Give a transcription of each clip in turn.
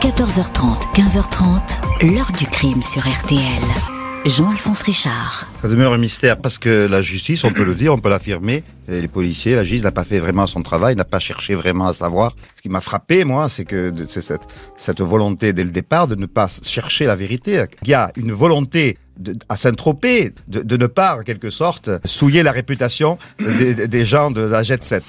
14h30, 15h30, l'heure du crime sur RTL. Jean-Alphonse Richard. Ça demeure un mystère parce que la justice, on peut le dire, on peut l'affirmer, les policiers, la justice n'a pas fait vraiment son travail, n'a pas cherché vraiment à savoir. Ce qui m'a frappé, moi, c'est que c'est cette, volonté dès le départ de ne pas chercher la vérité. Il y a une volonté à Saint-Tropez de, de, ne pas, en quelque sorte, souiller la réputation des, des gens de la Jet 7.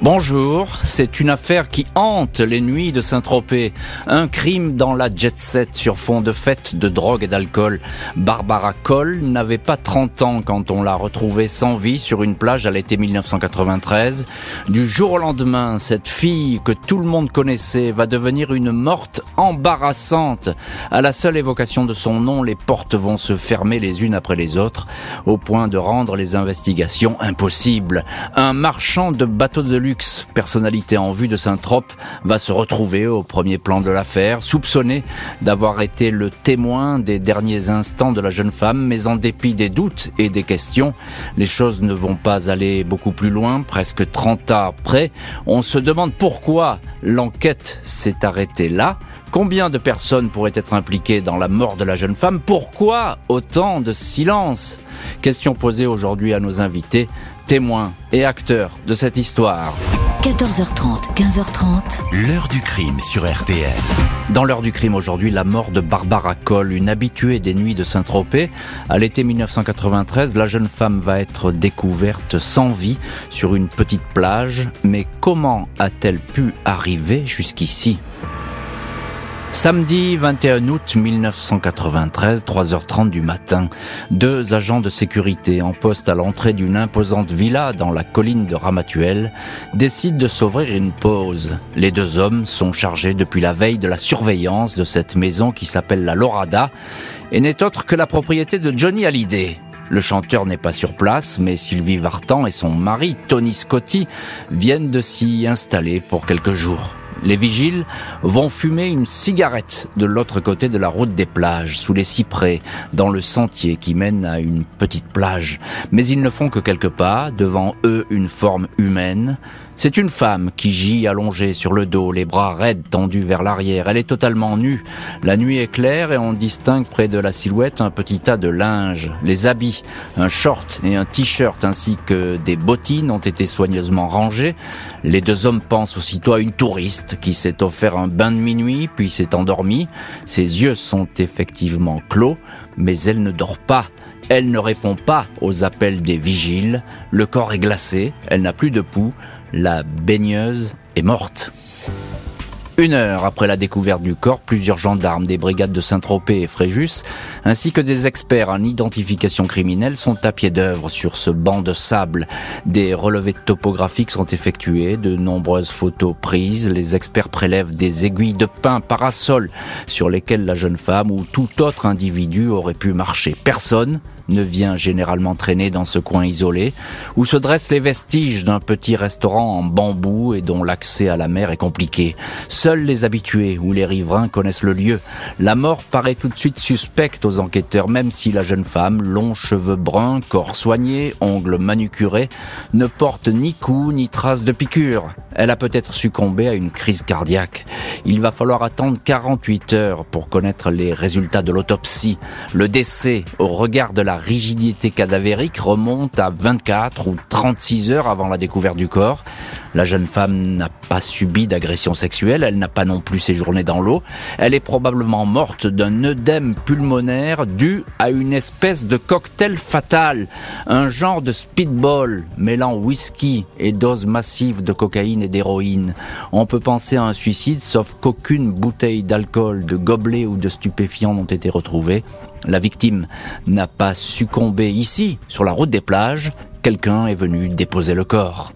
Bonjour, c'est une affaire qui hante les nuits de Saint-Tropez. Un crime dans la jet set sur fond de fête de drogue et d'alcool. Barbara Cole n'avait pas 30 ans quand on l'a retrouvée sans vie sur une plage à l'été 1993. Du jour au lendemain, cette fille que tout le monde connaissait va devenir une morte embarrassante. À la seule évocation de son nom, les portes vont se fermer les unes après les autres, au point de rendre les investigations impossibles. Un marchand de bateaux de personnalité en vue de Saint-Trope, va se retrouver au premier plan de l'affaire, soupçonné d'avoir été le témoin des derniers instants de la jeune femme, mais en dépit des doutes et des questions, les choses ne vont pas aller beaucoup plus loin, presque 30 ans après. On se demande pourquoi l'enquête s'est arrêtée là. Combien de personnes pourraient être impliquées dans la mort de la jeune femme? Pourquoi autant de silence? Question posée aujourd'hui à nos invités témoins et acteurs de cette histoire. 14h30, 15h30. L'heure du crime sur RTL. Dans l'heure du crime aujourd'hui, la mort de Barbara Cole, une habituée des nuits de Saint-Tropez. À l'été 1993, la jeune femme va être découverte sans vie sur une petite plage. Mais comment a-t-elle pu arriver jusqu'ici? Samedi 21 août 1993, 3h30 du matin, deux agents de sécurité en poste à l'entrée d'une imposante villa dans la colline de Ramatuel décident de s'ouvrir une pause. Les deux hommes sont chargés depuis la veille de la surveillance de cette maison qui s'appelle la Lorada et n'est autre que la propriété de Johnny Hallyday. Le chanteur n'est pas sur place, mais Sylvie Vartan et son mari, Tony Scotti, viennent de s'y installer pour quelques jours. Les vigiles vont fumer une cigarette de l'autre côté de la route des plages, sous les cyprès, dans le sentier qui mène à une petite plage. Mais ils ne font que quelques pas, devant eux une forme humaine, c'est une femme qui gît allongée sur le dos, les bras raides tendus vers l'arrière. Elle est totalement nue. La nuit est claire et on distingue près de la silhouette un petit tas de linge. Les habits, un short et un t-shirt ainsi que des bottines ont été soigneusement rangés. Les deux hommes pensent aussitôt à une touriste qui s'est offert un bain de minuit puis s'est endormie. Ses yeux sont effectivement clos, mais elle ne dort pas. Elle ne répond pas aux appels des vigiles. Le corps est glacé, elle n'a plus de pouls la baigneuse est morte. Une heure après la découverte du corps, plusieurs gendarmes des brigades de Saint-Tropez et Fréjus, ainsi que des experts en identification criminelle sont à pied d'œuvre sur ce banc de sable. Des relevés topographiques sont effectués, de nombreuses photos prises, les experts prélèvent des aiguilles de pin parasol sur lesquelles la jeune femme ou tout autre individu aurait pu marcher. Personne ne vient généralement traîner dans ce coin isolé, où se dressent les vestiges d'un petit restaurant en bambou et dont l'accès à la mer est compliqué. Seuls les habitués ou les riverains connaissent le lieu. La mort paraît tout de suite suspecte aux enquêteurs, même si la jeune femme, longs cheveux bruns, corps soigné, ongles manucurés, ne porte ni coup ni trace de piqûre. Elle a peut-être succombé à une crise cardiaque. Il va falloir attendre 48 heures pour connaître les résultats de l'autopsie. Le décès, au regard de la rigidité cadavérique remonte à 24 ou 36 heures avant la découverte du corps. La jeune femme n'a pas subi d'agression sexuelle, elle n'a pas non plus séjourné dans l'eau. Elle est probablement morte d'un œdème pulmonaire dû à une espèce de cocktail fatal, un genre de speedball mêlant whisky et doses massives de cocaïne et d'héroïne. On peut penser à un suicide sauf qu'aucune bouteille d'alcool, de gobelet ou de stupéfiants n'ont été retrouvées. La victime n'a pas succombé ici, sur la route des plages. Quelqu'un est venu déposer le corps.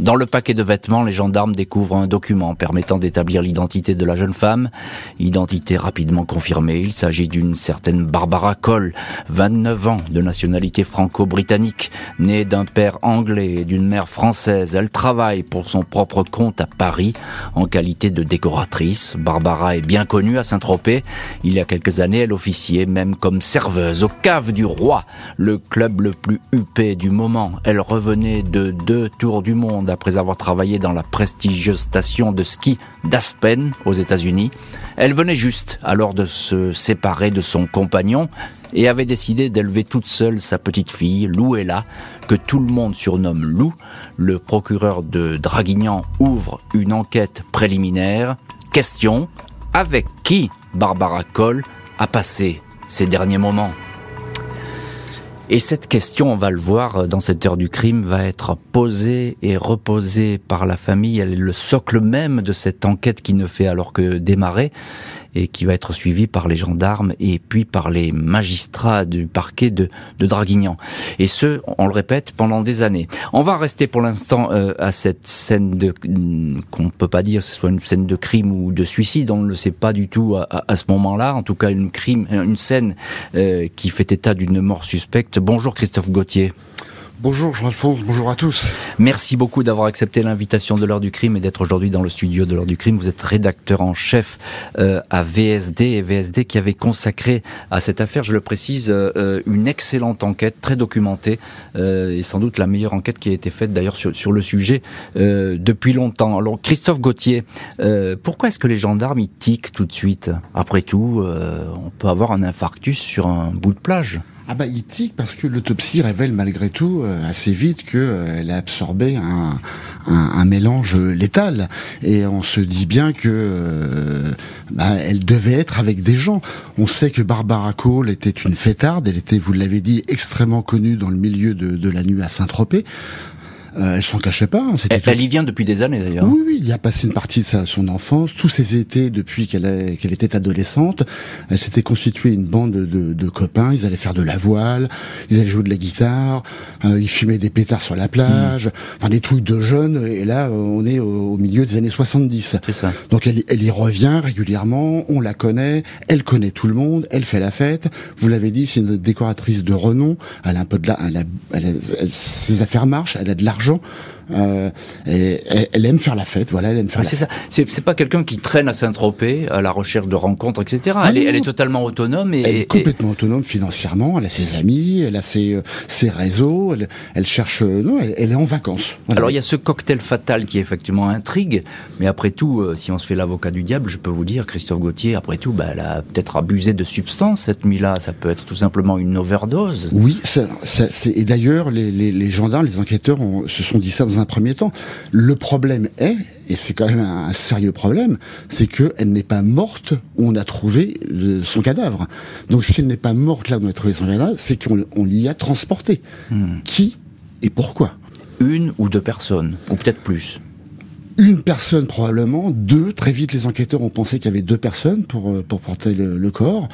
Dans le paquet de vêtements, les gendarmes découvrent un document permettant d'établir l'identité de la jeune femme. Identité rapidement confirmée, il s'agit d'une certaine Barbara Cole, 29 ans, de nationalité franco-britannique, née d'un père anglais et d'une mère française. Elle travaille pour son propre compte à Paris en qualité de décoratrice. Barbara est bien connue à Saint-Tropez. Il y a quelques années, elle officiait même comme serveuse au Cave du Roi, le club le plus huppé du moment. Elle revenait de deux tours du monde Après avoir travaillé dans la prestigieuse station de ski d'Aspen aux États-Unis. Elle venait juste alors de se séparer de son compagnon et avait décidé d'élever toute seule sa petite fille, Louella, que tout le monde surnomme Lou. Le procureur de Draguignan ouvre une enquête préliminaire. Question, avec qui Barbara Cole a passé ces derniers moments? Et cette question, on va le voir dans cette heure du crime, va être posée et reposée par la famille. Elle est le socle même de cette enquête qui ne fait alors que démarrer et qui va être suivi par les gendarmes et puis par les magistrats du parquet de, de Draguignan. Et ce, on le répète, pendant des années. On va rester pour l'instant euh, à cette scène de qu'on peut pas dire que ce soit une scène de crime ou de suicide, on ne le sait pas du tout à, à, ce moment-là. En tout cas, une crime, une scène euh, qui fait état d'une mort suspecte. Bonjour Christophe Gauthier. Bonjour Jean-Alphonse, bonjour à tous. Merci beaucoup d'avoir accepté l'invitation de l'heure du crime et d'être aujourd'hui dans le studio de l'heure du crime. Vous êtes rédacteur en chef euh, à VSD et VSD qui avait consacré à cette affaire, je le précise, euh, une excellente enquête, très documentée euh, et sans doute la meilleure enquête qui a été faite d'ailleurs sur, sur, le sujet euh, depuis longtemps. Alors Christophe Gauthier, euh, pourquoi est-ce que les gendarmes y tiquent tout de suite? Après tout, euh, on peut avoir un infarctus sur un bout de plage. Ah bah il parce que l'autopsie révèle malgré tout euh, assez vite que euh, a absorbé un, mélange létal et on se dit bien que euh, bah, elle devait être avec des gens. On sait que Barbara Cole était une fêtarde, elle était, vous l'avez dit, extrêmement connue dans le milieu de la nuit à Saint-Tropez. Euh, elle s'en cachait pas. Elle, elle, y vient depuis des années d'ailleurs. Oui, oui, il y a passé une partie de sa, son enfance, tous ses étés depuis qu'elle qu'elle était adolescente. Elle s'était constituée une bande de, de, copains. Ils allaient faire de la voile, ils allaient jouer de la guitare, euh, ils fumaient des pétards sur la plage, mmh. enfin des trucs de jeunes. Et là, on est au, au milieu des années 70. C'est ça. Donc elle, elle y revient régulièrement. On la connaît, elle connaît tout le monde, elle fait la fête. Vous l'avez dit, c'est une décoratrice de renom. Elle a un peu de la, elle a, elle a, elle, ses affaires marchent. Elle a de l'argent d'argent euh, et, elle aime faire la fête, voilà, elle aime faire. c'est ça. C'est pas quelqu'un qui traîne à Saint-Tropez à la recherche de rencontres, etc. Ah elle, est, elle, est, totalement autonome et elle est complètement et... autonome financièrement. Elle a ses amis, elle a ses, euh, ses réseaux. Elle, elle cherche, euh, non, elle, est en vacances. Voilà. Alors il y a ce cocktail fatal qui effectivement intrigue, mais après tout, si on se fait l'avocat du diable, je peux vous dire, Christophe Gauthier, après tout, bah, elle a peut-être abusé de substances cette nuit-là. Ça peut être tout simplement une overdose. Oui, ça, ça, et d'ailleurs les, les, les gendarmes, les enquêteurs ont, se sont dit ça dans un premier temps. Le problème est, et c'est quand même un, sérieux problème, c'est qu'elle n'est pas morte où on a trouvé le, son cadavre. Donc si elle n'est pas morte là où on a trouvé son cadavre, c'est qu'on l'y a transporté. Hmm. Qui et pourquoi? Une ou deux personnes, ou peut-être plus une personne probablement, deux. Très vite, les enquêteurs ont pensé qu'il y avait deux personnes pour euh, pour porter le, le corps.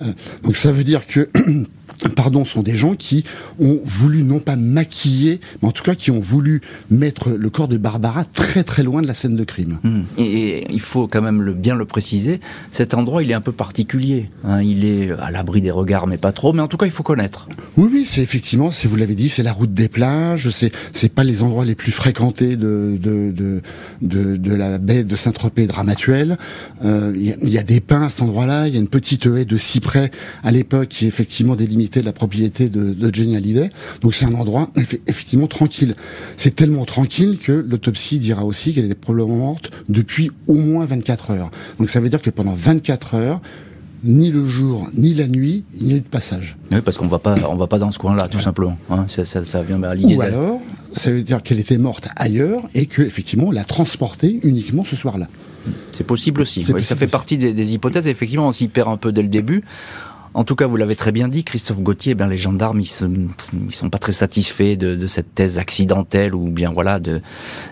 Euh, donc ça veut dire que pardon, sont des gens qui ont voulu non pas maquiller, mais en tout cas qui ont voulu mettre le corps de Barbara très très loin de la scène de crime. Mmh. Et, et, il faut quand même le, bien le préciser, cet endroit il est un peu particulier. Hein, il est à l'abri des regards, mais pas trop. Mais en tout cas, il faut connaître. Oui, oui, c'est effectivement, si vous l'avez dit, c'est la route des plages. C'est c'est pas les endroits les plus fréquentés de de de, de, de la baie de Saint-Tropez de Ramatuelle. Il euh, y, y, a des pins à cet endroit-là. Il y a une petite haie de cyprès à l'époque qui est effectivement délimitée de la propriété de, de Jenny Hallyday. Donc c'est un endroit effectivement tranquille. C'est tellement tranquille que l'autopsie dira aussi qu'elle était probablement morte depuis au moins 24 heures. Donc ça veut dire que pendant 24 heures, ni le jour ni la nuit, il n'y a eu de passage. Oui, parce qu'on va pas, on va pas dans ce coin-là, tout ouais. simplement. Hein, ça, ça, ça, vient à l'idée. Ou alors, ça veut dire qu'elle était morte ailleurs et que effectivement, on l'a transportée uniquement ce soir-là. C'est possible aussi. Possible ça fait aussi. partie des, des hypothèses. Effectivement, on s'y perd un peu dès le début. En tout cas, vous l'avez très bien dit, Christophe Gauthier, eh bien, les gendarmes, ils, ils sont pas très satisfaits de, de, cette thèse accidentelle ou bien voilà de,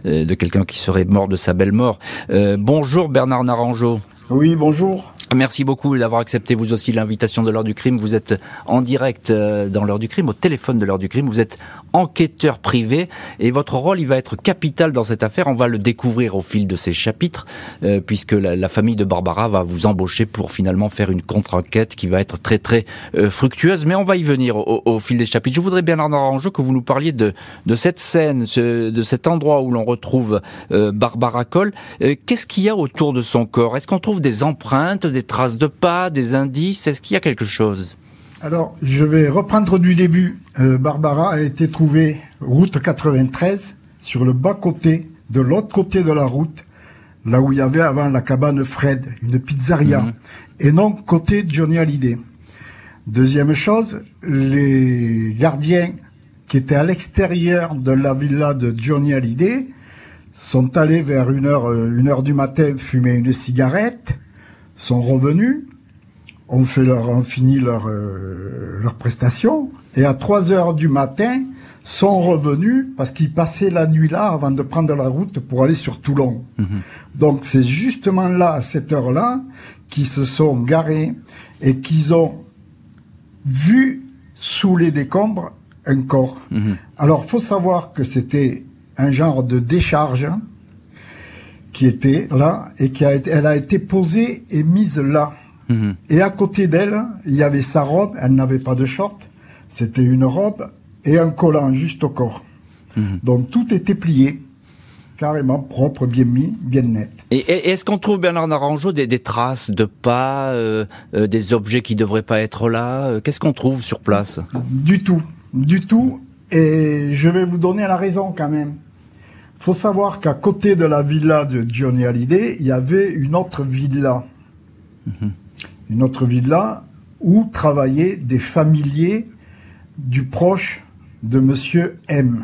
euh, de quelqu'un qui serait mort de sa belle mort. Euh, bonjour Bernard Narangeau. Oui, bonjour. Merci beaucoup d'avoir accepté vous aussi l'invitation de l'heure du crime. Vous êtes en direct euh, dans l'heure du crime, au téléphone de l'heure du crime. Vous êtes enquêteur privé et votre rôle, il va être capital dans cette affaire. On va le découvrir au fil de ces chapitres, euh, puisque la, famille de Barbara va vous embaucher pour finalement faire une contre-enquête qui va être très très euh, fructueuse. Mais on va y venir au, fil des chapitres. Je voudrais bien, Bernard Arangeau, que vous nous parliez de, cette scène, de cet endroit où l'on retrouve Barbara Cole. Qu'est-ce qu'il y a autour de son corps? Est-ce qu'on trouve des empreintes, traces de pas, des indices Est-ce qu'il y a quelque chose? Alors, je vais reprendre du début. Euh, Barbara a été trouvée route 93, sur le bas-côté, de l'autre côté de la route, là où il y avait avant la cabane Fred, une pizzeria, Mhm. et non côté Johnny Hallyday. Deuxième chose, les gardiens qui étaient à l'extérieur de la villa de Johnny Hallyday sont allés vers une heure, euh, une heure du matin fumer une cigarette, sont revenus, ont fait leur, ont fini leur, euh, leur prestation, et à 3 heures du matin, sont revenus parce qu'ils passaient la nuit là avant de prendre la route pour aller sur Toulon. Donc c'est justement là, à cette heure-là, qu'ils se sont garés et qu'ils ont vu sous les décombres un corps. Alors faut savoir que c'était un genre de décharge qui était là et qui a été, elle a été posée et mise là. Mhm. Et à côté d'elle, il y avait sa robe, elle n'avait pas de short, c'était une robe et un collant juste au corps. Donc tout était plié, carrément propre, bien mis, bien net. Et, est-ce qu'on trouve, Bernard Naranjo, des, des traces de pas, euh, euh, des objets qui devraient pas être là Euh, Qu'est-ce qu'on trouve sur place? Du tout, du tout. Et je vais vous donner la raison quand même. Faut savoir qu'à côté de la villa de Johnny Hallyday, il y avait une autre villa. Une autre villa où travaillaient des familiers du proche de Monsieur M.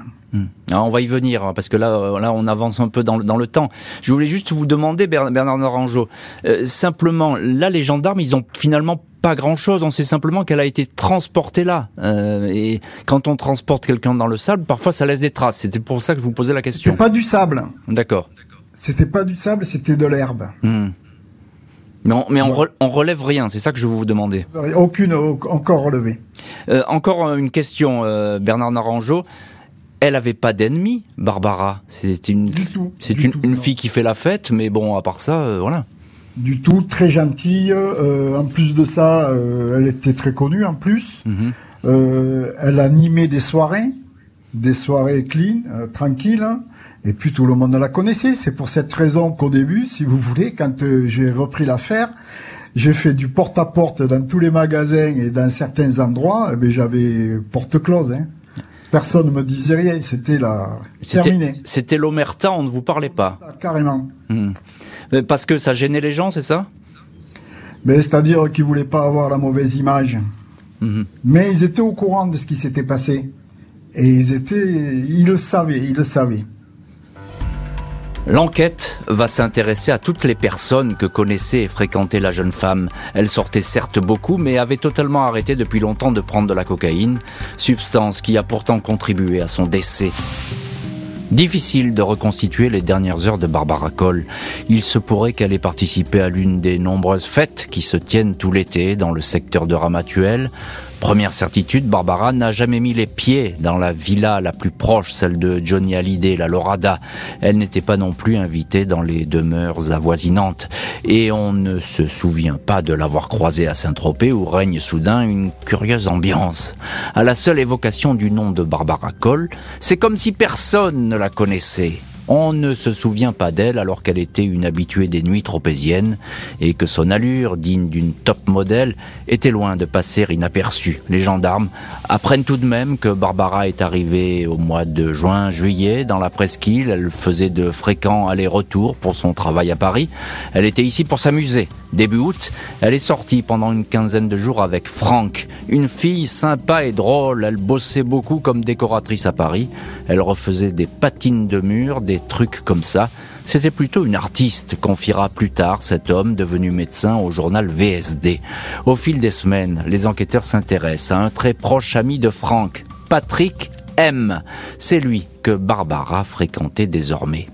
Ah, On va y venir, hein, parce que là, euh, là, on avance un peu dans, le- dans le temps. Je voulais juste vous demander, Ber- Bernard Naranjo, euh, simplement, là, les gendarmes, ils ont finalement pas grand-chose. On sait simplement qu'elle a été transportée là. Euh, et quand on transporte quelqu'un dans le sable, parfois, ça laisse des traces. C'était pour ça que je vous posais la C'était question. pas du sable. D'accord. C'était pas du sable, c'était de l'herbe. Hmm. Mais, on, mais on, re- on relève rien, c'est ça que je veux vous demander. Aucune au- encore relevée. Euh, encore une question, euh, Bernard Naranjo. Elle avait pas d'ennemis, Barbara. C'est une, Du tout, c'est une, tout, une non. fille qui fait la fête, mais bon, à part ça, euh, voilà. Du tout, très gentille. euh, en plus de ça, euh, elle était très connue en plus. Mhm. Euh, elle animait des soirées, des soirées clean, euh, tranquilles. hein. Et puis tout le monde la connaissait. C'est pour cette raison qu'au début, si vous voulez, quand j'ai repris l'affaire, j'ai fait du porte-à-porte dans tous les magasins et dans certains endroits. eh ben, j'avais porte close. Hein. Personne ne me disait rien. C'était la terminé. C'était, l'omerta, on ne vous parlait pas. Carrément. Hmm. Parce que ça gênait les gens, c'est ça? Mais c'est-à-dire qu'ils voulaient pas avoir la mauvaise image. Mhm. Mais ils étaient au courant de ce qui s'était passé. Et ils étaient, ils le savaient, ils le savaient. L'enquête va s'intéresser à toutes les personnes que connaissait et fréquentait la jeune femme. Elle sortait certes beaucoup, mais avait totalement arrêté depuis longtemps de prendre de la cocaïne, substance qui a pourtant contribué à son décès. Difficile de reconstituer les dernières heures de Barbara Cole. Il se pourrait qu'elle ait participé à l'une des nombreuses fêtes qui se tiennent tout l'été dans le secteur de Ramatuelle. Première certitude, Barbara n'a jamais mis les pieds dans la villa la plus proche, celle de Johnny Hallyday, la Lorada. Elle n'était pas non plus invitée dans les demeures avoisinantes. Et on ne se souvient pas de l'avoir croisée à Saint-Tropez où règne soudain une curieuse ambiance. À la seule évocation du nom de Barbara Cole, c'est comme si personne ne la connaissait. On ne se souvient pas d'elle alors qu'elle était une habituée des nuits tropéziennes et que son allure, digne d'une top modèle, était loin de passer inaperçue. Les gendarmes apprennent tout de même que Barbara est arrivée au mois de juin-juillet dans la presqu'île. Elle faisait de fréquents allers-retours pour son travail à Paris. Elle était ici pour s'amuser. Début août, elle est sortie pendant une quinzaine de jours avec Franck, une fille sympa et drôle. Elle bossait beaucoup comme décoratrice à Paris. Elle refaisait des patines de mur, des trucs comme ça. C'était plutôt une artiste, confiera plus tard cet homme devenu médecin au journal VSD. Au fil des semaines, les enquêteurs s'intéressent à un très proche ami de Franck, Patrick M. C'est lui que Barbara fréquentait désormais.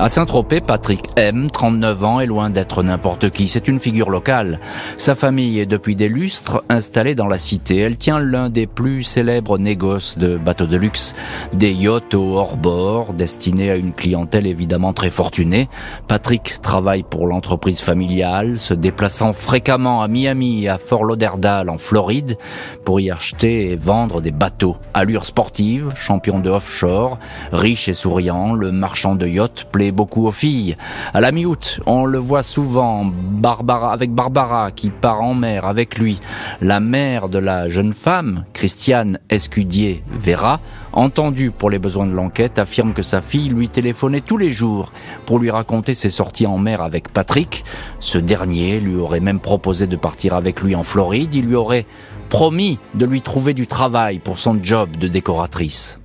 À Saint-Tropez, Patrick M, 39 ans, est loin d'être n'importe qui. C'est une figure locale. Sa famille est depuis des lustres installée dans la cité. Elle tient l'un des plus célèbres négoces de bateaux de luxe. Des yachts au hors-bord, destinés à une clientèle évidemment très fortunée. Patrick travaille pour l'entreprise familiale, se déplaçant fréquemment à Miami et à Fort Lauderdale en Floride pour y acheter et vendre des bateaux. Allure sportive, champion de offshore, riche et souriant, le marchand de yachts plaît beaucoup aux filles. À la mi-août, on le voit souvent Barbara, avec Barbara qui part en mer avec lui. La mère de la jeune femme, Christiane Escudier Vera, entendue pour les besoins de l'enquête, affirme que sa fille lui téléphonait tous les jours pour lui raconter ses sorties en mer avec Patrick. Ce dernier lui aurait même proposé de partir avec lui en Floride. Il lui aurait promis de lui trouver du travail pour son job de décoratrice.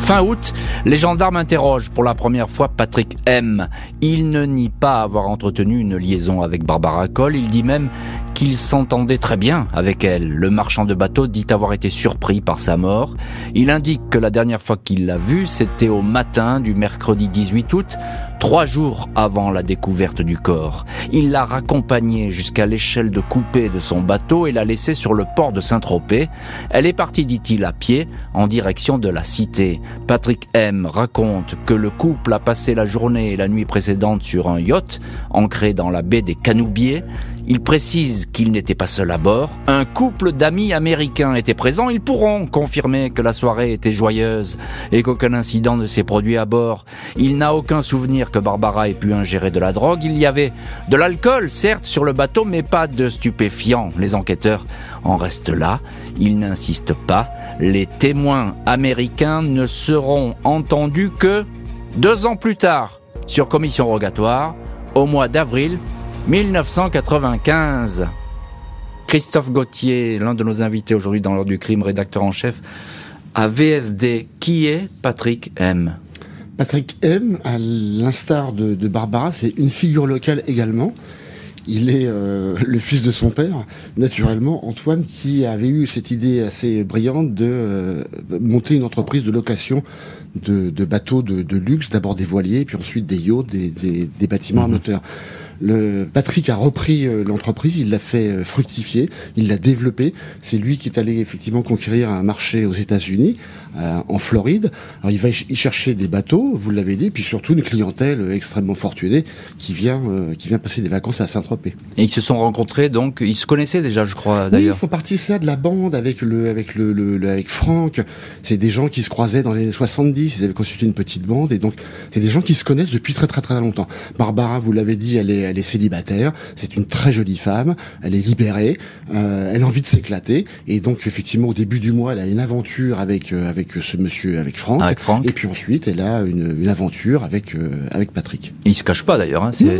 Fin août, les gendarmes interrogent pour la première fois Patrick M. Il ne nie pas avoir entretenu une liaison avec Barbara Cole, il dit même qu'il s'entendait très bien avec elle. Le marchand de bateau dit avoir été surpris par sa mort. Il indique que la dernière fois qu'il l'a vue, c'était au matin du mercredi 18 août, trois jours avant la découverte du corps. Il l'a raccompagnée jusqu'à l'échelle de coupée de son bateau et l'a laissée sur le port de Saint-Tropez. Elle est partie, dit-il, à pied, en direction de la cité. Patrick M. raconte que le couple a passé la journée et la nuit précédente sur un yacht, ancré dans la baie des Canoubiers. Il précise qu'il n'était pas seul à bord. Un couple d'amis américains était présent. Ils pourront confirmer que la soirée était joyeuse et qu'aucun incident ne s'est produit à bord. Il n'a aucun souvenir que Barbara ait pu ingérer de la drogue. Il y avait de l'alcool, certes, sur le bateau, mais pas de stupéfiants. Les enquêteurs en restent là. Ils n'insistent pas. Les témoins américains ne seront entendus que deux ans plus tard sur commission rogatoire au mois d'avril 1995. Christophe Gauthier, l'un de nos invités aujourd'hui dans l'ordre du crime, rédacteur en chef à VSD. Qui est Patrick M? Patrick M, à l'instar de, de Barbara, c'est une figure locale également. Il est euh, le fils de son père, naturellement, Antoine, qui avait eu cette idée assez brillante de euh, monter une entreprise de location de, de bateaux de, de luxe, d'abord des voiliers, puis ensuite des yachts, des, des, des bâtiments à moteur. Le Patrick a repris euh, l'entreprise, il l'a fait euh, fructifier, il l'a développé. C'est lui qui est allé effectivement conquérir un marché aux États-Unis, euh, en Floride. Alors il va y chercher des bateaux, vous l'avez dit, puis surtout une clientèle extrêmement fortunée qui vient euh, qui vient passer des vacances à Saint-Tropez. Et ils se sont rencontrés, donc ils se connaissaient déjà, je crois, Oui, d'ailleurs. ils font partie ça de la bande avec le avec le, le- le- avec Franck. C'est des gens qui se croisaient dans les années 70. Ils avaient constitué une petite bande et donc c'est des gens qui se connaissent depuis très très très longtemps. Barbara, vous l'avez dit, elle est elle est célibataire. C'est une très jolie femme. Elle est libérée. Euh, elle a envie de s'éclater et donc effectivement au début du mois, elle a une aventure avec euh, avec ce monsieur avec Franck. Avec Franck. Et puis ensuite, elle a une, une aventure avec euh, avec Patrick. Ils se cachent pas d'ailleurs. Hein. C'est,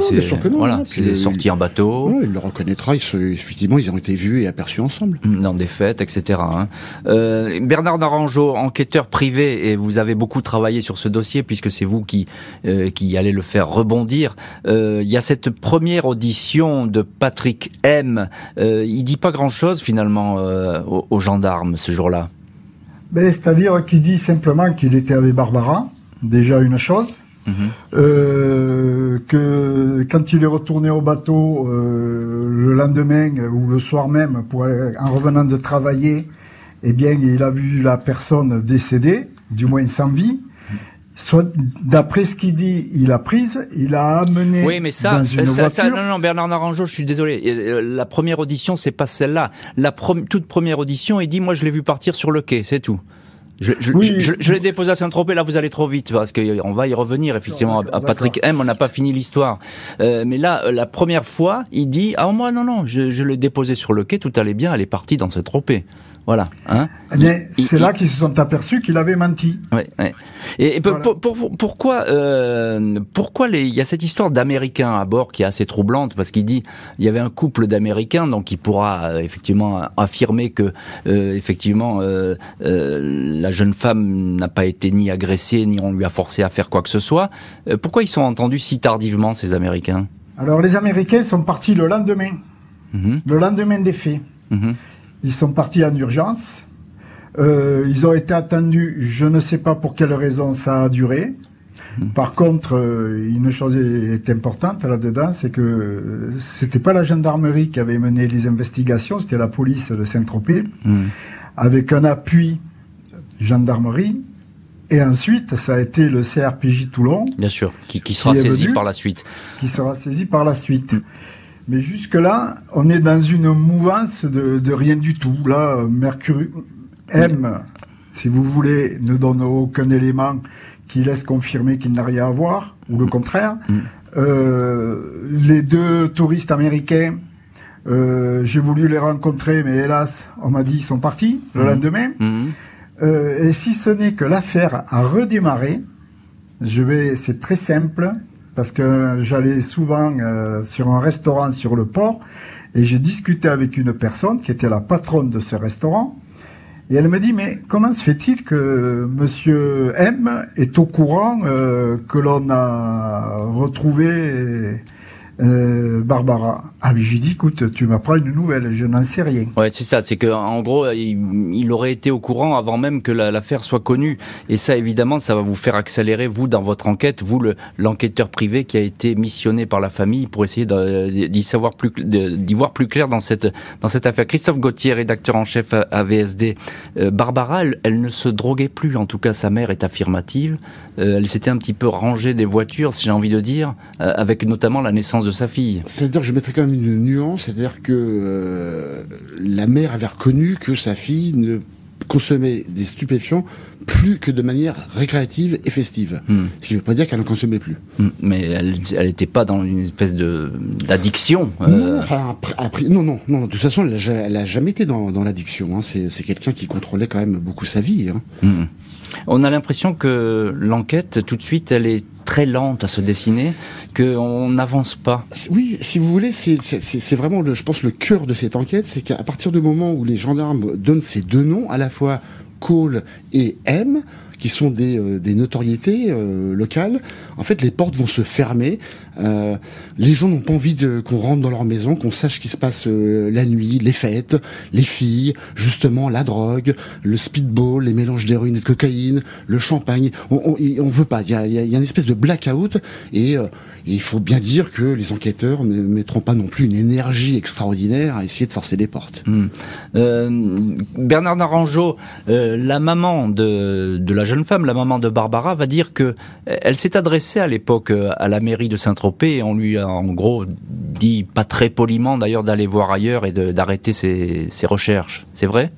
voilà, des sorties en bateau. Il le reconnaîtra. Se, effectivement, ils ont été vus et aperçus ensemble. dans des fêtes, etc. hein. Euh, Bernard Naranjo, enquêteur privé, et vous avez beaucoup travaillé sur ce dossier puisque c'est vous qui euh, qui allez le faire rebondir. Euh, Il y a cette première audition de Patrick M. Euh, il dit pas grand-chose finalement euh, aux, aux gendarmes ce jour-là? Ben, C'est-à-dire qu'il dit simplement qu'il était avec Barbara, déjà une chose. Euh, que quand il est retourné au bateau euh, le lendemain ou le soir même, pour, en revenant de travailler, eh bien, il a vu la personne décédée, du moins sans vie. Soit, d'après ce qu'il dit, il a prise, il a amené Oui, mais ça, dans une ça- ça- non, non, Bernard Naranjo, je suis désolé. Euh, La première audition, c'est pas celle-là. La toute première audition, il dit, moi, je l'ai vu partir sur le quai, c'est tout. Je, je, Oui. je- je- je l'ai déposé à Saint-Tropez, là vous allez trop vite, parce qu'on va y revenir effectivement à Patrick M, on n'a pas fini l'histoire. Euh, mais là, euh, la première fois, il dit, ah moi non, non, je, je l'ai déposé sur le quai, tout allait bien, elle est partie dans Saint-Tropez. Voilà. Hein Eh c'est là qu'ils se sont aperçus qu'il avait menti. Ouais, ouais. Et, et pour- Voilà. pour- pour- pourquoi, euh, pourquoi il y a cette histoire d'Américains à bord qui est assez troublante parce qu'il dit il y avait un couple d'Américains donc il pourra euh, effectivement affirmer que euh, effectivement la jeune femme n'a pas été ni agressée ni on lui a forcé à faire quoi que ce soit. Pourquoi ils sont entendus si tardivement ces Américains? Alors, les Américains sont partis le lendemain, Mhm, le lendemain des faits. mhm. Ils sont partis en urgence. Euh, ils ont été attendus, je ne sais pas pour quelle raison ça a duré. Par contre, euh, une chose est importante là-dedans, c'est que euh, c'était pas la gendarmerie qui avait mené les investigations, c'était la police de Saint-Tropez, Mhm. avec un appui gendarmerie. Et ensuite, ça a été le CRPJ Toulon Bien sûr, qui, qui sera Qui saisi venu par la suite. qui sera saisi par la suite. Mais jusque-là, on est dans une mouvance de, de rien du tout. Là, Mercure M, si vous voulez, ne donne aucun élément qui laisse confirmer qu'il n'a rien à voir, ou le contraire. Euh, les deux touristes américains, euh, j'ai voulu les rencontrer, mais hélas, on m'a dit ils sont partis le lendemain. Euh, et si ce n'est que l'affaire a redémarré, je vais, c'est très simple, parce que j'allais souvent euh, sur un restaurant sur le port, et j'ai discuté avec une personne qui était la patronne de ce restaurant, et elle me dit, mais comment se fait-il que Monsieur M est au courant euh, que l'on a retrouvé euh, Barbara. Ah mais j'ai dit, écoute, tu m'apprends une nouvelle, je n'en sais rien. Ouais, c'est ça. C'est que en gros, il, aurait été au courant avant même que l'affaire soit connue. Et ça, évidemment, ça va vous faire accélérer vous dans votre enquête, vous l'enquêteur privé qui a été missionné par la famille pour essayer d'y voir plus clair dans cette dans cette affaire. Christophe Gauthier, rédacteur en chef à VSD. Euh, Barbara, elle, ne se droguait plus. En tout cas, sa mère est affirmative. Euh, elle s'était un petit peu rangée des voitures, si j'ai envie de dire, avec notamment la naissance de sa fille. C'est-à-dire que je mettrais quand même une nuance, c'est-à-dire que euh, la mère avait reconnu que sa fille ne consommait des stupéfiants plus que de manière récréative et festive. Hmm. Ce qui ne veut pas dire qu'elle ne consommait plus. Hmm. Mais elle n'était pas dans une espèce de d'addiction. Euh... Non, enfin, après, non, non, non, De toute façon, elle n'a jamais été dans, dans l'addiction. Hein. C'est quelqu'un qui contrôlait quand même beaucoup sa vie. Hein. Hmm. On a l'impression que l'enquête, tout de suite, elle est très lente à se dessiner, qu'on n'avance pas. Oui, si vous voulez, c'est vraiment, je pense, le cœur de cette enquête, c'est qu'à partir du moment où les gendarmes donnent ces deux noms, à la fois Cole et M, qui sont des, euh, des notoriétés euh, locales, en fait, les portes vont se fermer. Euh, les gens n'ont pas envie qu'on rentre dans leur maison, qu'on sache ce qui se passe euh, la nuit, les fêtes, les filles, justement la drogue, le speedball, les mélanges d'héroïne et de cocaïne, le champagne. On, on, on veut pas. Il y a, y a, une espèce de blackout et euh, il faut bien dire que les enquêteurs ne mettront pas non plus une énergie extraordinaire à essayer de forcer les portes. Mmh. Bernard Naranjo, la maman de, de la jeune femme, la maman de Barbara, va dire que elle s'est adressée à l'époque euh, à la mairie de Saint-Tropez et on lui a en gros dit, pas très poliment d'ailleurs, d'aller voir ailleurs et d'arrêter ses, ses, recherches. C'est vrai?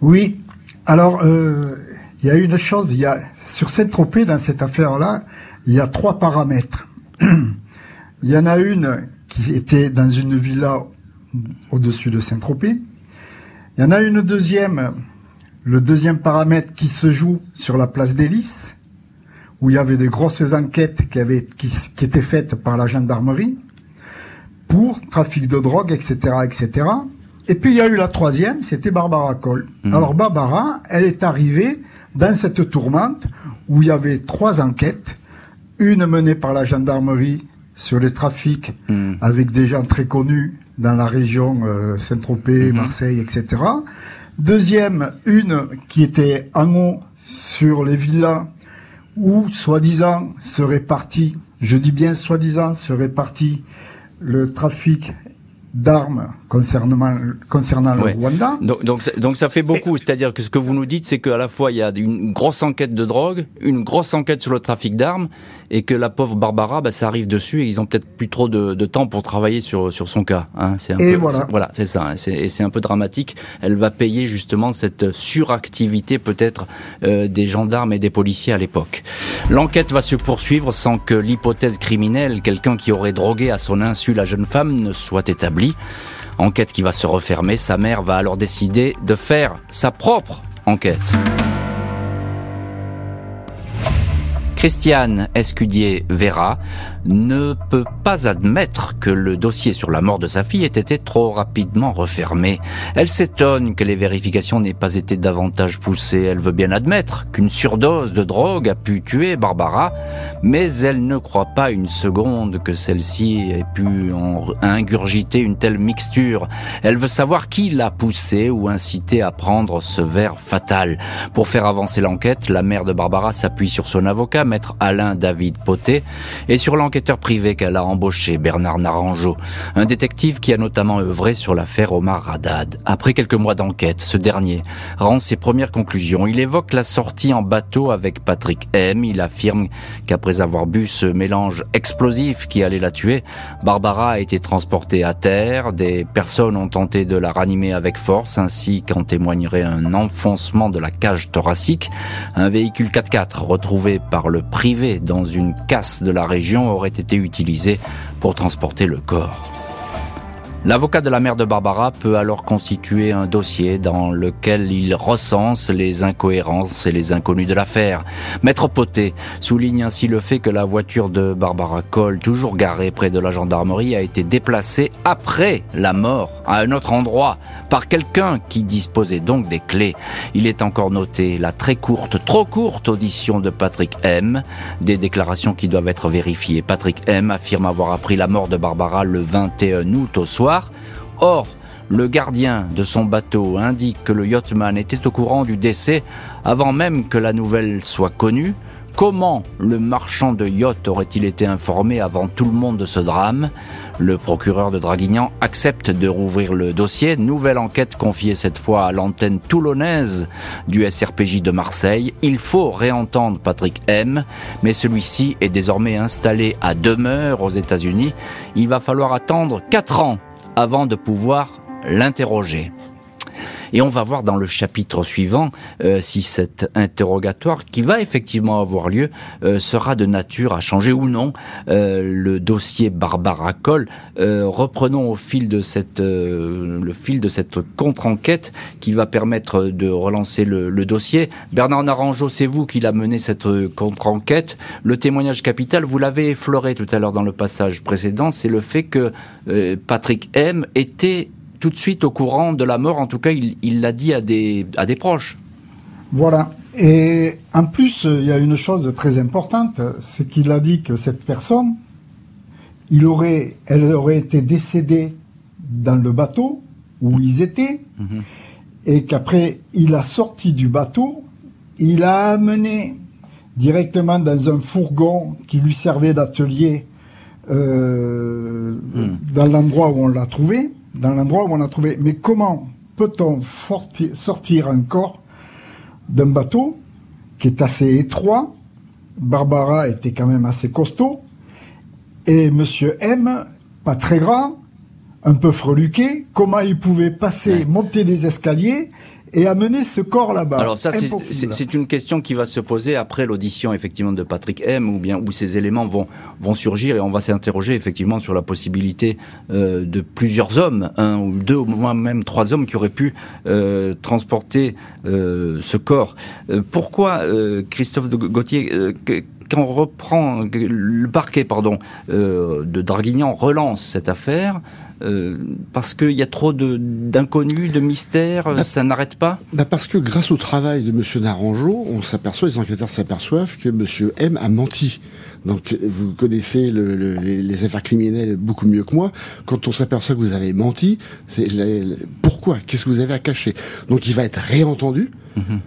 Oui. Alors, euh, il y a une chose, il y a, sur Saint-Tropez, dans cette affaire-là, il y a trois paramètres. Il y en a une qui était dans une villa au-dessus de Saint-Tropez. Il y en a une deuxième, le deuxième paramètre qui se joue sur la place des Lys où il y avait des grosses enquêtes qui, avaient, qui, qui étaient faites par la gendarmerie pour trafic de drogue, etc., etc. Et puis il y a eu la troisième, c'était Barbara Cole. Mmh. Alors Barbara, elle est arrivée dans cette tourmente où il y avait trois enquêtes, une menée par la gendarmerie sur les trafics mmh. avec des gens très connus dans la région euh, Saint-Tropez, mmh. Marseille, etc. Deuxième, une qui était en haut sur les villas où, soi-disant, serait parti, je dis bien soi-disant, serait parti le trafic d'armes concernant, concernant ouais. le Rwanda. Donc, donc, donc ça fait beaucoup, c'est-à-dire que ce que vous nous dites, c'est qu'à la fois il y a une grosse enquête de drogue, une grosse enquête sur le trafic d'armes, et que la pauvre Barbara, bah, ça arrive dessus, et ils ont peut-être plus trop de, de, temps pour travailler sur, sur son cas. Hein. C'est un et peu, voilà. Voilà, c'est ça, et c'est un peu dramatique. Elle va payer justement cette suractivité peut-être euh, des gendarmes et des policiers à l'époque. L'enquête va se poursuivre sans que l'hypothèse criminelle, quelqu'un qui aurait drogué à son insu la jeune femme, ne soit établie. Enquête qui va se refermer, sa mère va alors décider de faire sa propre enquête. Christiane Escudier Vera ne peut pas admettre que le dossier sur la mort de sa fille ait été trop rapidement refermé. Elle s'étonne que les vérifications n'aient pas été davantage poussées. Elle veut bien admettre qu'une surdose de drogue a pu tuer Barbara, mais elle ne croit pas une seconde que celle-ci ait pu en ingurgiter une telle mixture. Elle veut savoir qui l'a poussée ou incité à prendre ce verre fatal. Pour faire avancer l'enquête, la mère de Barbara s'appuie sur son avocat, maître Alain David Poté, et sur l'enquêteur privé qu'elle a embauché, Bernard Naranjo, un détective qui a notamment œuvré sur l'affaire Omar Radad. Après quelques mois d'enquête, ce dernier rend ses premières conclusions. Il évoque la sortie en bateau avec Patrick M. Il affirme qu'après avoir bu ce mélange explosif qui allait la tuer, Barbara a été transportée à terre. Des personnes ont tenté de la ranimer avec force, ainsi qu'en témoignerait un enfoncement de la cage thoracique. Un véhicule 4x4 retrouvé par le privé dans une casse de la région aurait été utilisé pour transporter le corps. L'avocat de la mère de Barbara peut alors constituer un dossier dans lequel il recense les incohérences et les inconnus de l'affaire. Maître Poté souligne ainsi le fait que la voiture de Barbara Cole, toujours garée près de la gendarmerie, a été déplacée après la mort à un autre endroit par quelqu'un qui disposait donc des clés. Il est encore noté la très courte, trop courte audition de Patrick M, des déclarations qui doivent être vérifiées. Patrick M affirme avoir appris la mort de Barbara le 21 août au soir Or, le gardien de son bateau indique que le yachtman était au courant du décès avant même que la nouvelle soit connue. Comment le marchand de yacht aurait-il été informé avant tout le monde de ce drame? Le procureur de Draguignan accepte de rouvrir le dossier. Nouvelle enquête confiée cette fois à l'antenne toulonnaise du SRPJ de Marseille. Il faut réentendre Patrick M, mais celui-ci est désormais installé à demeure aux États-Unis. Il va falloir attendre 4 ans avant de pouvoir l'interroger. Et on va voir dans le chapitre suivant euh, si cet interrogatoire, qui va effectivement avoir lieu, euh, sera de nature à changer ou non euh, le dossier Barbara Coll. reprenons au fil de cette, le fil de cette contre-enquête qui va permettre de relancer le, le dossier. Bernard Naranjo, c'est vous qui l'a mené cette contre-enquête. Le témoignage capital, vous l'avez effleuré tout à l'heure dans le passage précédent, c'est le fait que Patrick M était tout de suite au courant de la mort. En tout cas, il l'a dit à des, à des proches. Voilà. Et en plus, il y a une chose très importante, c'est qu'il a dit que cette personne, il aurait, elle aurait été décédée dans le bateau où ils étaient, mhm. et qu'après, il a sorti du bateau, il a amené directement dans un fourgon qui lui servait d'atelier euh, mhm. dans l'endroit où on l'a trouvé dans l'endroit où on a trouvé. Mais comment peut-on sortir un corps d'un bateau qui est assez étroit? Barbara était quand même assez costaud. Et Monsieur M, pas très grand, un peu freluqué, comment il pouvait passer, monter des escaliers et amener ce corps là-bas. Alors ça, c'est une question qui va se poser après l'audition effectivement de Patrick M, ou bien où ces éléments vont vont surgir et on va s'interroger effectivement sur la possibilité euh, de plusieurs hommes, un ou deux ou même trois hommes qui auraient pu euh, transporter euh, ce corps. Pourquoi Christophe de Gauthier quand on reprend le parquet pardon de Draguignan relance cette affaire euh, parce qu'il y a trop d'inconnus, de, mystères, bah, ça n'arrête pas bah Parce que grâce au travail de M. Naranjo, on s'aperçoit, les enquêteurs s'aperçoivent que M. M a menti. Donc vous connaissez le, les affaires criminelles beaucoup mieux que moi. Quand on s'aperçoit que vous avez menti, c'est pourquoi? Qu'est-ce que vous avez à cacher? Donc il va être réentendu. Mm-hmm.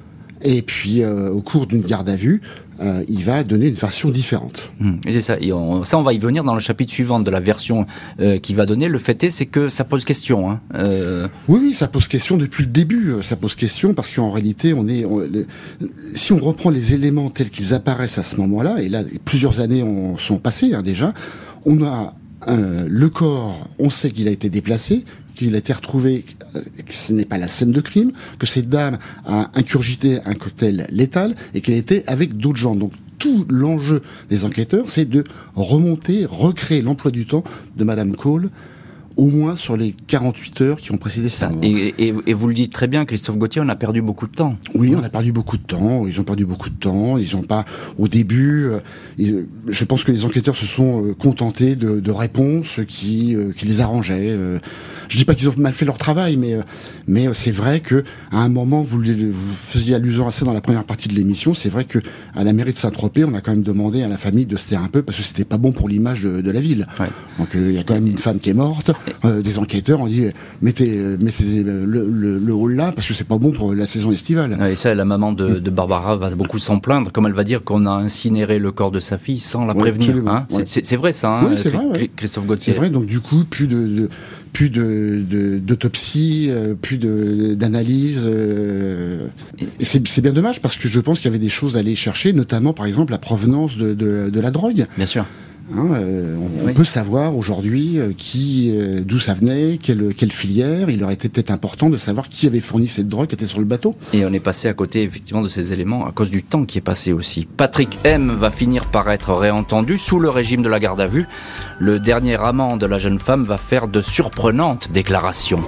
Et puis, euh, au cours d'une garde à vue, euh, il va donner une version différente. Hum, c'est ça. Et ça, on va y venir dans le chapitre suivant de la version euh, qu'il va donner. Le fait est, c'est que ça pose question. Hein. Euh... Oui, oui, ça pose question depuis le début. Ça pose question parce qu'en réalité, on est. si on reprend les éléments tels qu'ils apparaissent à ce moment-là, et là, plusieurs années ont, sont passées hein, déjà, on a le corps, on sait qu'il a été déplacé, qu'il a été retrouvé, euh, que ce n'est pas la scène de crime, que cette dame a incurgité un cocktail létal et qu'elle était avec d'autres gens. Donc tout l'enjeu des enquêteurs, c'est de remonter, recréer l'emploi du temps de Madame Cole au moins sur les 48 heures qui ont précédé ça. Et, et, vous le dites très bien, Christophe Gauthier, on a perdu beaucoup de temps. Oui, on a perdu beaucoup de temps. Ils ont perdu beaucoup de temps. Ils ont pas, au début, euh, je pense que les enquêteurs se sont euh, contentés de, de réponses qui, euh, qui les arrangeaient. Je dis pas qu'ils ont mal fait leur travail, mais mais c'est vrai que à un moment, vous, vous faisiez allusion à ça dans la première partie de l'émission. C'est vrai que à la mairie de Saint-Tropez, on a quand même demandé à la famille de se taire un peu parce que c'était pas bon pour l'image de, de, la ville. Ouais. Donc il y a quand même une femme qui est morte. Euh, des enquêteurs ont dit mettez, mettez le, le, le rôle là parce que c'est pas bon pour la saison estivale. Et ça, la maman de, de Barbara va beaucoup s'en plaindre, comme elle va dire qu'on a incinéré le corre de sa fille sans la Ouais, prévenir. hein. ouais. C'est- C'est vrai ça, hein, Oui, c'est Cri- vrai, ouais. Christophe C'est Gauthier. vrai, donc du coup, plus de, de- plus de de- d'autopsie, euh, plus de d'analyse. euh, c'est c'est bien dommage parce que je pense qu'il y avait des choses à aller chercher, notamment par exemple la provenance de, de, de la drogue. Bien sûr. Hein, euh, on, peut savoir aujourd'hui euh, qui, euh, d'où ça venait, quelle, quelle filière. Il aurait été peut-être important de savoir qui avait fourni cette drogue qui était sur le bateau. Et on est passé à côté effectivement de ces éléments à cause du temps qui est passé aussi. Patrick M va finir par être réentendu sous le régime de la garde à vue. Le dernier amant de la jeune femme va faire de surprenantes déclarations.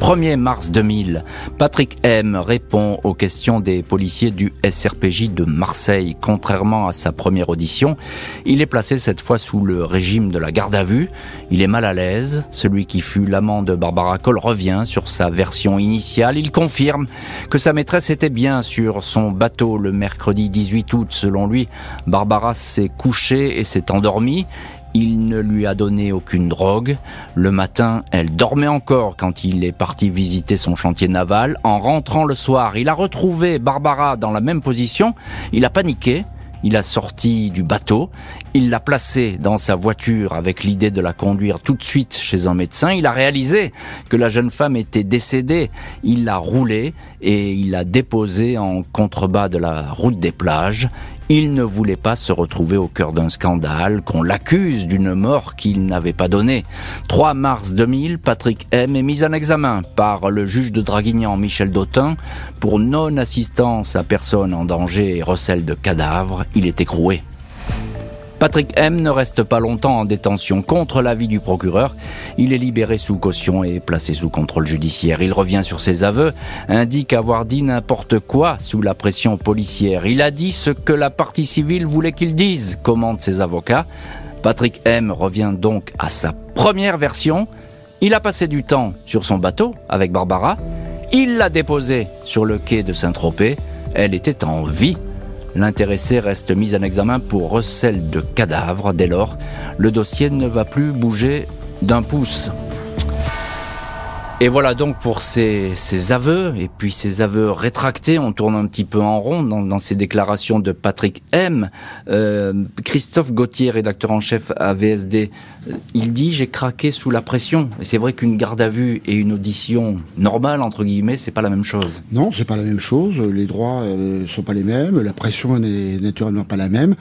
1er mars 2000, Patrick M répond aux questions des policiers du SRPJ de Marseille. Contrairement à sa première audition, il est placé cette fois sous le régime de la garde à vue. Il est mal à l'aise. Celui qui fut l'amant de Barbara Cole revient sur sa version initiale. Il confirme que sa maîtresse était bien sur son bateau le mercredi 18 août. Selon lui, Barbara s'est couchée et s'est endormie. Il ne lui a donné aucune drogue. Le matin, elle dormait encore quand il est parti visiter son chantier naval. En rentrant le soir, il a retrouvé Barbara dans la même position. Il a paniqué. Il a sorti du bateau, il l'a placée dans sa voiture avec l'idée de la conduire tout de suite chez un médecin. Il a réalisé que la jeune femme était décédée. Il l'a roulée et il l'a déposée en contrebas de la route des plages. Il ne voulait pas se retrouver au cœur d'un scandale, qu'on l'accuse d'une mort qu'il n'avait pas donnée. 3 mars 2000, Patrick M est mis en examen par le juge de Draguignan Michel Dautin pour non-assistance à personne en danger et recel de cadavres. Il est écroué. Patrick M ne reste pas longtemps en détention contre l'avis du procureur. Il est libéré sous caution et placé sous contrôle judiciaire. Il revient sur ses aveux, indique avoir dit n'importe quoi sous la pression policière. Il a dit ce que la partie civile voulait qu'il dise, commandent ses avocats. Patrick M revient donc à sa première version. Il a passé du temps sur son bateau avec Barbara. Il l'a déposée sur le quai de Saint-Tropez. Elle était en vie. L'intéressé reste mis en examen pour recel de cadavres. Dès lors, le dossier ne va plus bouger d'un pouce. Et voilà donc pour ces, ces aveux, et puis ces aveux rétractés, on tourne un petit peu en rond dans, dans ces déclarations de Patrick M. Euh, Christophe Gauthier, rédacteur en chef à VSD, euh, il dit j'ai craqué sous la pression. Et c'est vrai qu'une garde à vue et une audition normale, entre guillemets, c'est pas la même chose. Non, c'est pas la même chose. Les droits euh, sont pas les mêmes. La pression n'est naturellement pas la même.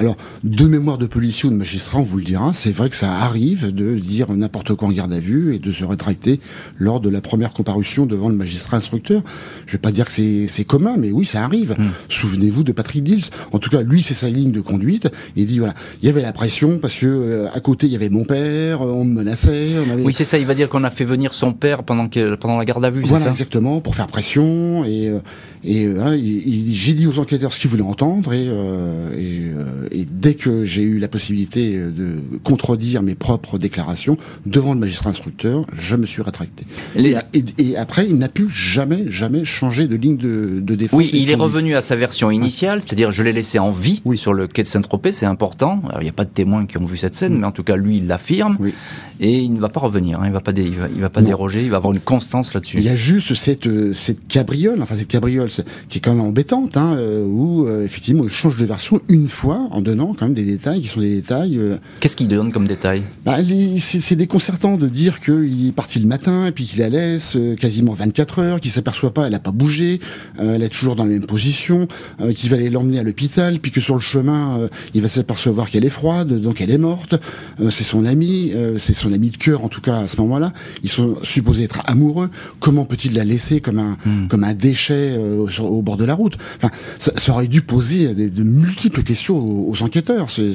Alors, de mémoire de policier ou de magistrat, on vous le dira, c'est vrai que ça arrive de dire n'importe quoi en garde à vue et de se rétracter lors de la première comparution devant le magistrat instructeur. Je vais pas dire que c'est c'est commun, mais oui, ça arrive. Souvenez-vous de Patrick Dils. En tout cas, lui, c'est sa ligne de conduite. Il dit voilà, il y avait la pression parce que euh, à côté il y avait mon père, on me menaçait. On avait... Oui, c'est ça, il va dire qu'on a fait venir son père pendant, que, pendant la garde à vue, c'est Voilà, ça? exactement, pour faire pression. Et, euh, et euh, j'ai dit aux enquêteurs ce qu'ils voulaient entendre. Et, euh, et, euh, et dès que j'ai eu la possibilité euh, de contredire mes propres déclarations devant le magistrat instructeur, je me suis rétracté. Les- Et, et- et après, il n'a pu jamais, jamais changer de ligne de, de défense. Oui, il est revenu à sa version initiale, c'est-à-dire je l'ai laissé en vie Oui. sur le quai de Saint-Tropez, c'est important. Alors, il n'y a pas de témoins qui ont vu cette scène, mais en tout cas lui il l'affirme Oui. et il ne va pas revenir, hein, il va pas, dé- il va, il va pas Non. déroger, il va avoir une constance là-dessus. Il y a juste cette euh, cette cabriole, enfin cette cabriole qui est quand même embêtante, hein, euh, où euh, effectivement il change de version une fois en donnant quand même des détails qui sont des détails. euh, Qu'est-ce qu'il donne comme détail Bah, c'est déconcertant de dire qu'il est parti le matin et puis qu'il la laisse euh, quasiment 24 heures, qu'il s'aperçoit pas, elle a pas bougé, euh, elle est toujours dans la même position, euh, qu'il va aller l'emmener à l'hôpital, puis que sur le chemin, euh, il va s'apercevoir qu'elle est froide, donc elle est morte. C'est son ami, c'est son ami de cœur en tout cas à ce moment-là. Ils sont supposés être amoureux. Comment peut-il la laisser comme un comme un déchet sur- au bord de la route? Enfin, ça, ça aurait dû poser des- de multiples questions aux, aux enquêteurs. C'est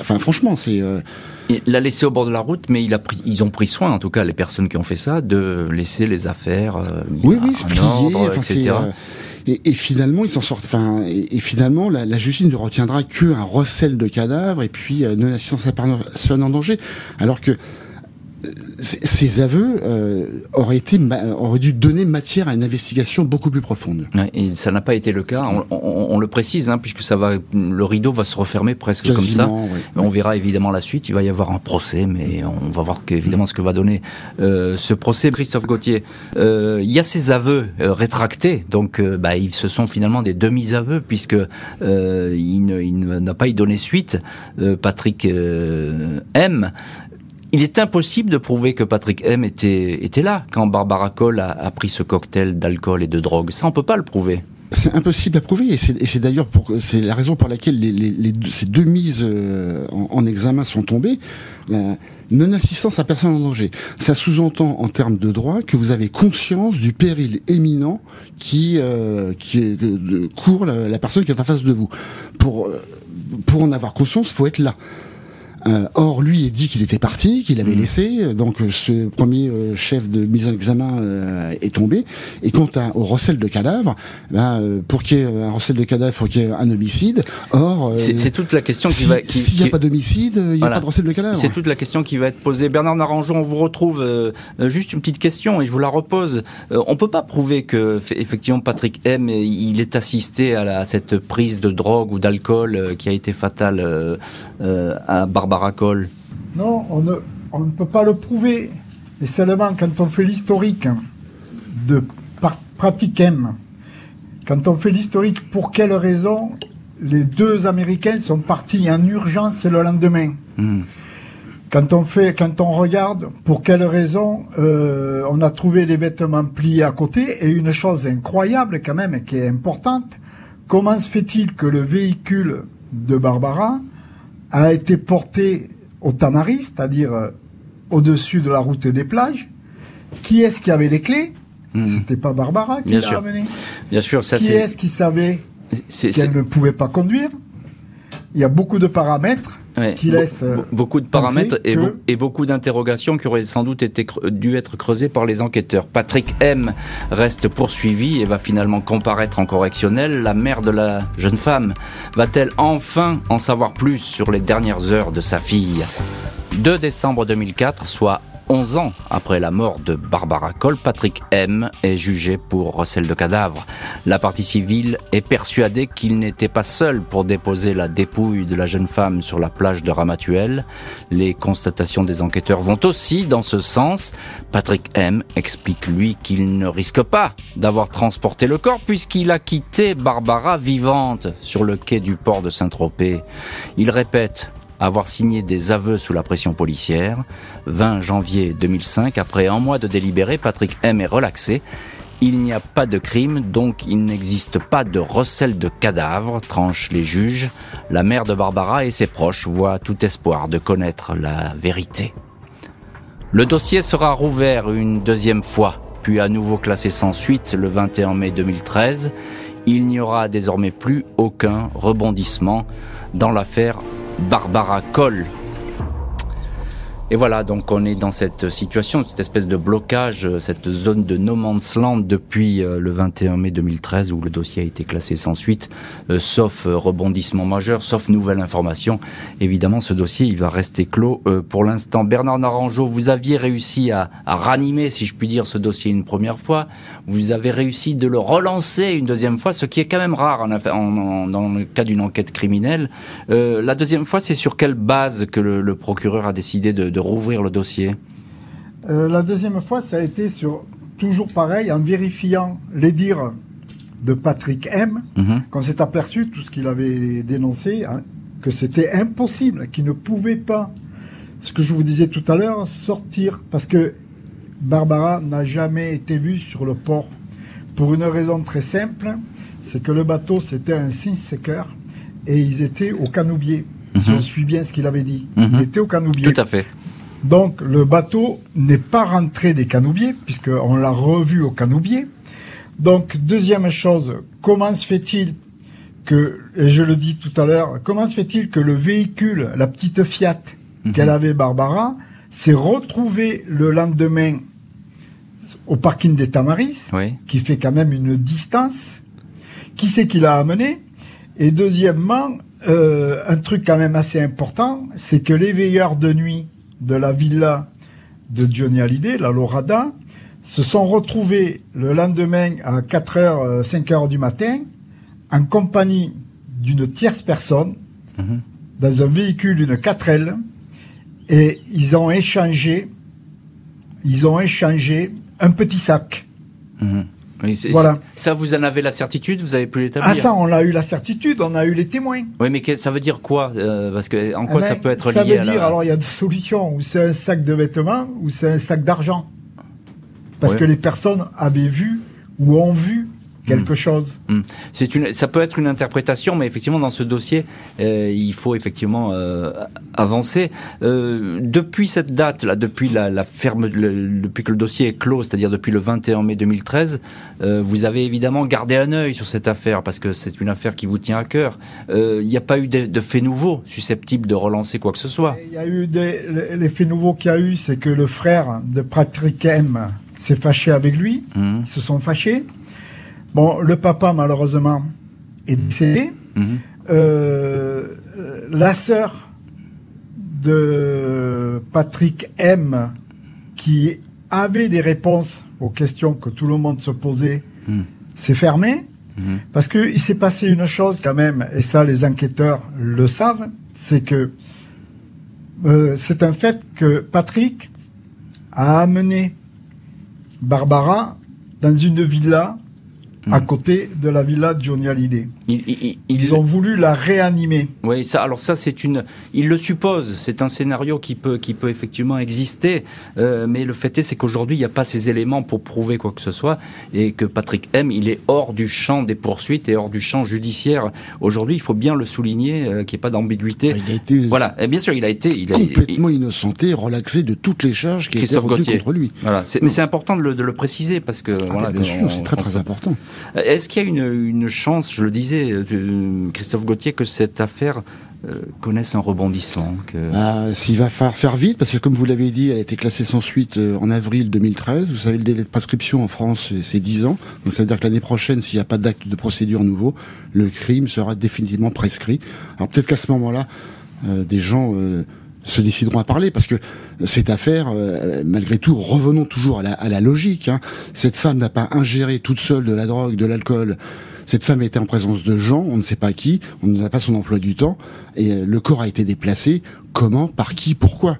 enfin franchement c'est euh, Il l'a laissé au bord de la route, mais il a pris, ils ont pris soin, en tout cas les personnes qui ont fait ça, de laisser les affaires euh, oui oui plié ordre, etc. euh, et, et finalement ils s'en sortent enfin et, et finalement la, la justice ne retiendra que un recel de cadavres et puis euh, non assistance à personne en danger alors que ces aveux euh, auraient été auraient dû donner matière à une investigation beaucoup plus profonde. et ça n'a pas été le cas. On, le précise, hein, puisque ça va, le rideau va se refermer presque comme ça. On verra évidemment la suite. Il va y avoir un procès, mais on va voir évidemment ce que va donner euh, ce procès. Christophe Gauthier, euh, il y a ces aveux rétractés, donc bah, ils se sont finalement des demi-aveux puisque il n'a pas y donné suite. Patrick M il est impossible de prouver que Patrick M était, était là quand Barbara Cole a, pris ce cocktail d'alcool et de drogue. Ça, on peut pas le prouver. C'est impossible à prouver et c'est d'ailleurs pour c'est la raison pour laquelle ces deux mises euh, en, examen sont tombées. La non-assistance à personne en danger. Ça sous-entend en termes de droit que vous avez conscience du péril éminent qui euh, qui court la, la, personne qui est en face de vous. Pour euh, pour en avoir conscience, faut être là. Euh, or, lui il dit qu'il était parti, qu'il avait mm. laissé. Donc, euh, ce premier euh, chef de mise en examen est tombé. Et quant à, au recel de cadavres, ben, pour qu'il y ait un recel de cadavres, il faut qu'il y ait un homicide. Or, c'est toute la question qui va. S'il n'y a pas d'homicide, il n'y a pas de recel de cadavres. C'est toute la question qui va être posée. Bernard Naranjon, on vous retrouve. juste une petite question et je vous la repose. on peut pas prouver que effectivement Patrick M. il est assisté à, à cette prise de drogue ou d'alcool qui a été fatale à Barbara Non, on ne, on ne peut pas le prouver. Et seulement quand on fait l'historique de pratique M, quand on fait l'historique, pour quelle raison les deux Américains sont partis en urgence le lendemain? Hmm. Quand on fait, quand on regarde, pour quelle raison euh, on a trouvé les vêtements pliés à côté? Et une chose incroyable quand même qui est importante, comment se fait-il que le véhicule de Barbara a été porté au Tamari, c'est-à-dire euh, au-dessus de la route des plages. Qui est-ce qui avait les clés hmm. C'était pas Barbara qui l'a ramené. Bien sûr, ça Qui est-ce qui savait qu'elle ne pouvait pas conduire Il y a beaucoup de paramètres qui laissent euh, beaucoup de paramètres et, beaucoup d'interrogations qui auraient sans doute été dû être creusées par les enquêteurs. Patrick M reste poursuivi et va finalement comparaître en correctionnel. La mère de la jeune femme va-t-elle enfin en savoir plus sur les dernières heures de sa fille? 2 décembre 2004, soit 11 ans après la mort de Barbara Cole, Patrick M est jugé pour recel de cadavres. La partie civile est persuadée qu'il n'était pas seul pour déposer la dépouille de la jeune femme sur la plage de Ramatuelle. Les constatations des enquêteurs vont aussi dans ce sens. Patrick M explique lui qu'il ne risque pas d'avoir transporté le corps puisqu'il a quitté Barbara vivante sur le quai du port de Saint-Tropez. Il répète avoir signé des aveux sous la pression policière. 20 janvier 2005, après un mois de délibéré, Patrick M est relaxé. Il n'y a pas de crime, donc il n'existe pas de recel de cadavres, tranchent les juges. La mère de Barbara et ses proches voient tout espoir de connaître la vérité. Le dossier sera rouvert une deuxième fois, puis à nouveau classé sans suite le 21 mai 2013. Il n'y aura désormais plus aucun rebondissement dans l'affaire Barbara Cole. Et voilà, donc on est dans cette situation, cette espèce de blocage, cette zone de no man's land depuis euh, le 21 mai 2013 où le dossier a été classé sans suite, euh, sauf euh, rebondissement majeur, sauf nouvelle information. Évidemment, ce dossier, il va rester clos pour l'instant. Bernard Naranjo, vous aviez réussi à, à, ranimer, si je puis dire, ce dossier une première fois. Vous avez réussi de le relancer une deuxième fois, ce qui est quand même rare en, dans le cas d'une enquête criminelle. la deuxième fois, c'est sur quelle base que le, procureur a décidé de rouvrir le dossier euh, La deuxième fois, ça a été sur toujours pareil, en vérifiant les dires de Patrick M, mhm. qu'on s'est aperçu, tout ce qu'il avait dénoncé, hein, que c'était impossible, qu'il ne pouvait pas, ce que je vous disais tout à l'heure, sortir, parce que Barbara n'a jamais été vue sur le port, pour une raison très simple, c'est que le bateau c'était un Sinseker et ils étaient au Canoubier. Si mhm. je suis bien ce qu'il avait dit. Mhm. Ils étaient au Canoubier. Tout à fait. Donc le bateau n'est pas rentré des canoubiers, puisqu'on l'a revu au canoubier. Donc deuxième chose, comment se fait-il que, et je le dis tout à l'heure, comment se fait-il que le véhicule, la petite Fiat mhm. qu'elle avait Barbara, s'est retrouvé le lendemain au parking des Tamaris, qui fait quand même une distance? Qui c'est qui l'a amené? Et deuxièmement, euh, un truc quand même assez important, c'est que les veilleurs de nuit de la villa de Johnny Hallyday, la Lorada, se sont retrouvés le lendemain à 4h, 5h du matin, en compagnie d'une tierce personne, Mhm. dans un véhicule, une 4L, et ils ont échangé, ils ont échangé un petit sac. Mhm. Oui, Voilà. Ça, vous en avez la certitude Vous avez pu l'établir Ah ça, on a eu la certitude, on a eu les témoins. Oui, mais que- ça veut dire quoi Euh, Parce que en quoi Eh ça ben, peut être Ça lié veut à la- dire, alors il y a deux solutions, ou c'est un sac de vêtements, ou c'est un sac d'argent. Parce Ouais. que les personnes avaient vu ou ont vu Hmm. quelque chose? Hmm. C'est une, ça peut être une interprétation, mais effectivement dans ce dossier, euh, il faut effectivement euh, avancer. Euh, depuis cette date, là, depuis la, la ferme, le- depuis que le dossier est clos, c'est-à-dire depuis le 21 mai 2013, euh, vous avez évidemment gardé un œil sur cette affaire parce que c'est une affaire qui vous tient à cœur. Il n'y a pas eu de, de faits nouveaux susceptibles de relancer quoi que ce soit. Il y a eu des, l'effet nouveau qu'il y a eu, c'est que le frère de Patrick M s'est fâché avec lui. Ils se sont fâchés. Bon, le papa, malheureusement, est décédé. Mhm. Euh, euh, la sœur de Patrick M, qui avait des réponses aux questions que tout le monde se posait, Mhm. s'est fermée. Mhm. Parce qu'il s'est passé une chose quand même, et ça les enquêteurs le savent, c'est que euh, c'est un fait que Patrick a amené Barbara dans une villa à côté de la villa de Johnny Hallyday. Il- il- il- Ils ont voulu la réanimer. Oui, ça, alors ça, c'est une. Il le suppose. C'est un scénario qui peut, qui peut effectivement exister. euh, mais le fait est, c'est qu'aujourd'hui, il n'y a pas ces éléments pour prouver quoi que ce soit, et que Patrick M, il est hors du champ des poursuites et hors du champ judiciaire. Aujourd'hui, il faut bien le souligner, euh, qu'il n'y ait pas d'ambiguïté. Il a été Voilà. Et bien sûr, il a été. Il a, complètement innocenté, relaxé de toutes les charges qui étaient retenues Gauthier. contre lui. Voilà. Mais c'est important de le, de le préciser parce que. Ah, voilà, bien sûr, c'est très très important. Est-ce qu'il y a une, chance, je le disais, euh, Christophe Gauthier, que cette affaire euh, connaisse un rebondissement. Ah, S'il va falloir faire vite, parce que comme vous l'avez dit, elle a été classée sans suite euh, en avril 2013. Vous savez, le délai de prescription en France, c'est- c'est 10 ans. Donc ça veut dire que l'année prochaine, s'il n'y a pas d'acte de procédure nouveau, le crime sera définitivement prescrit. Alors peut-être qu'à ce moment-là, euh, des gens euh, se décideront à parler, parce que cette affaire, euh, malgré tout, revenons toujours à la, logique. hein. Cette femme n'a pas ingéré toute seule de la drogue, de l'alcool. Cette femme était en présence de gens, on ne sait pas qui, on n'a pas son emploi du temps, et euh, le corps a été déplacé. Comment, par qui, pourquoi?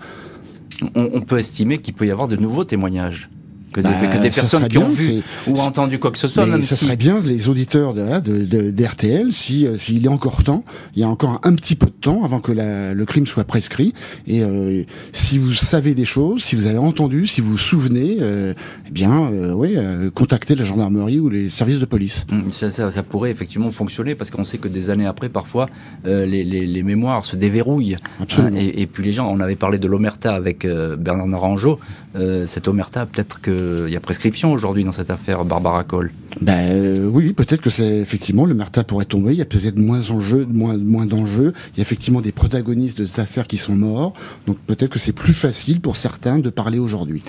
On peut estimer qu'il peut y avoir de nouveaux témoignages. Que des, Bah, que des personnes qui ont vu ou entendu quoi que ce soit, Mais même ça si... serait bien les auditeurs de, d'RTL si euh, s'il est encore temps, il y a encore un, petit peu de temps avant que la- le crime soit prescrit. Et euh, si vous savez des choses, si vous avez entendu, si vous vous souvenez, euh, eh bien, oui, contactez la gendarmerie ou les services de police. Hum, Ça, ça- ça pourrait effectivement fonctionner parce qu'on sait que des années après, parfois, les, les- les mémoires se déverrouillent. Absolument. Hein, et, et puis les gens, on avait parlé de l'omerta avec Bernard Naranjo. Euh, cette omerta, peut-être qu'il y a prescription aujourd'hui dans cette affaire Barbara Cole. Ben euh, oui, peut-être que c'est effectivement le Martha pourrait tomber. Il y a peut-être moins enjeux, moins moins d'enjeux. Il y a effectivement des protagonistes de cette affaire qui sont morts. Donc peut-être que c'est plus facile pour certains de parler aujourd'hui.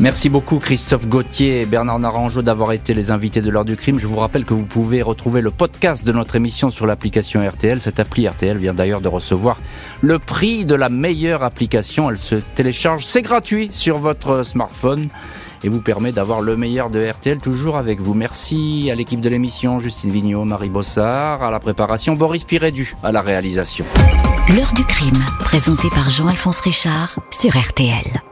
Merci beaucoup Christophe Gauthier et Bernard Naranjo d'avoir été les invités de l'heure du crime. Je vous rappelle que vous pouvez retrouver le podcast de notre émission sur l'application RTL. Cette appli RTL vient d'ailleurs de recevoir le prix de la meilleure application. Elle se télécharge, c'est gratuit sur votre smartphone et vous permet d'avoir le meilleur de RTL toujours avec vous. Merci à l'équipe de l'émission, Justine Vignot, Marie Bossard, à la préparation, Boris Pirédu à la réalisation. L'heure du crime, présenté par Jean-Alphonse Richard sur RTL.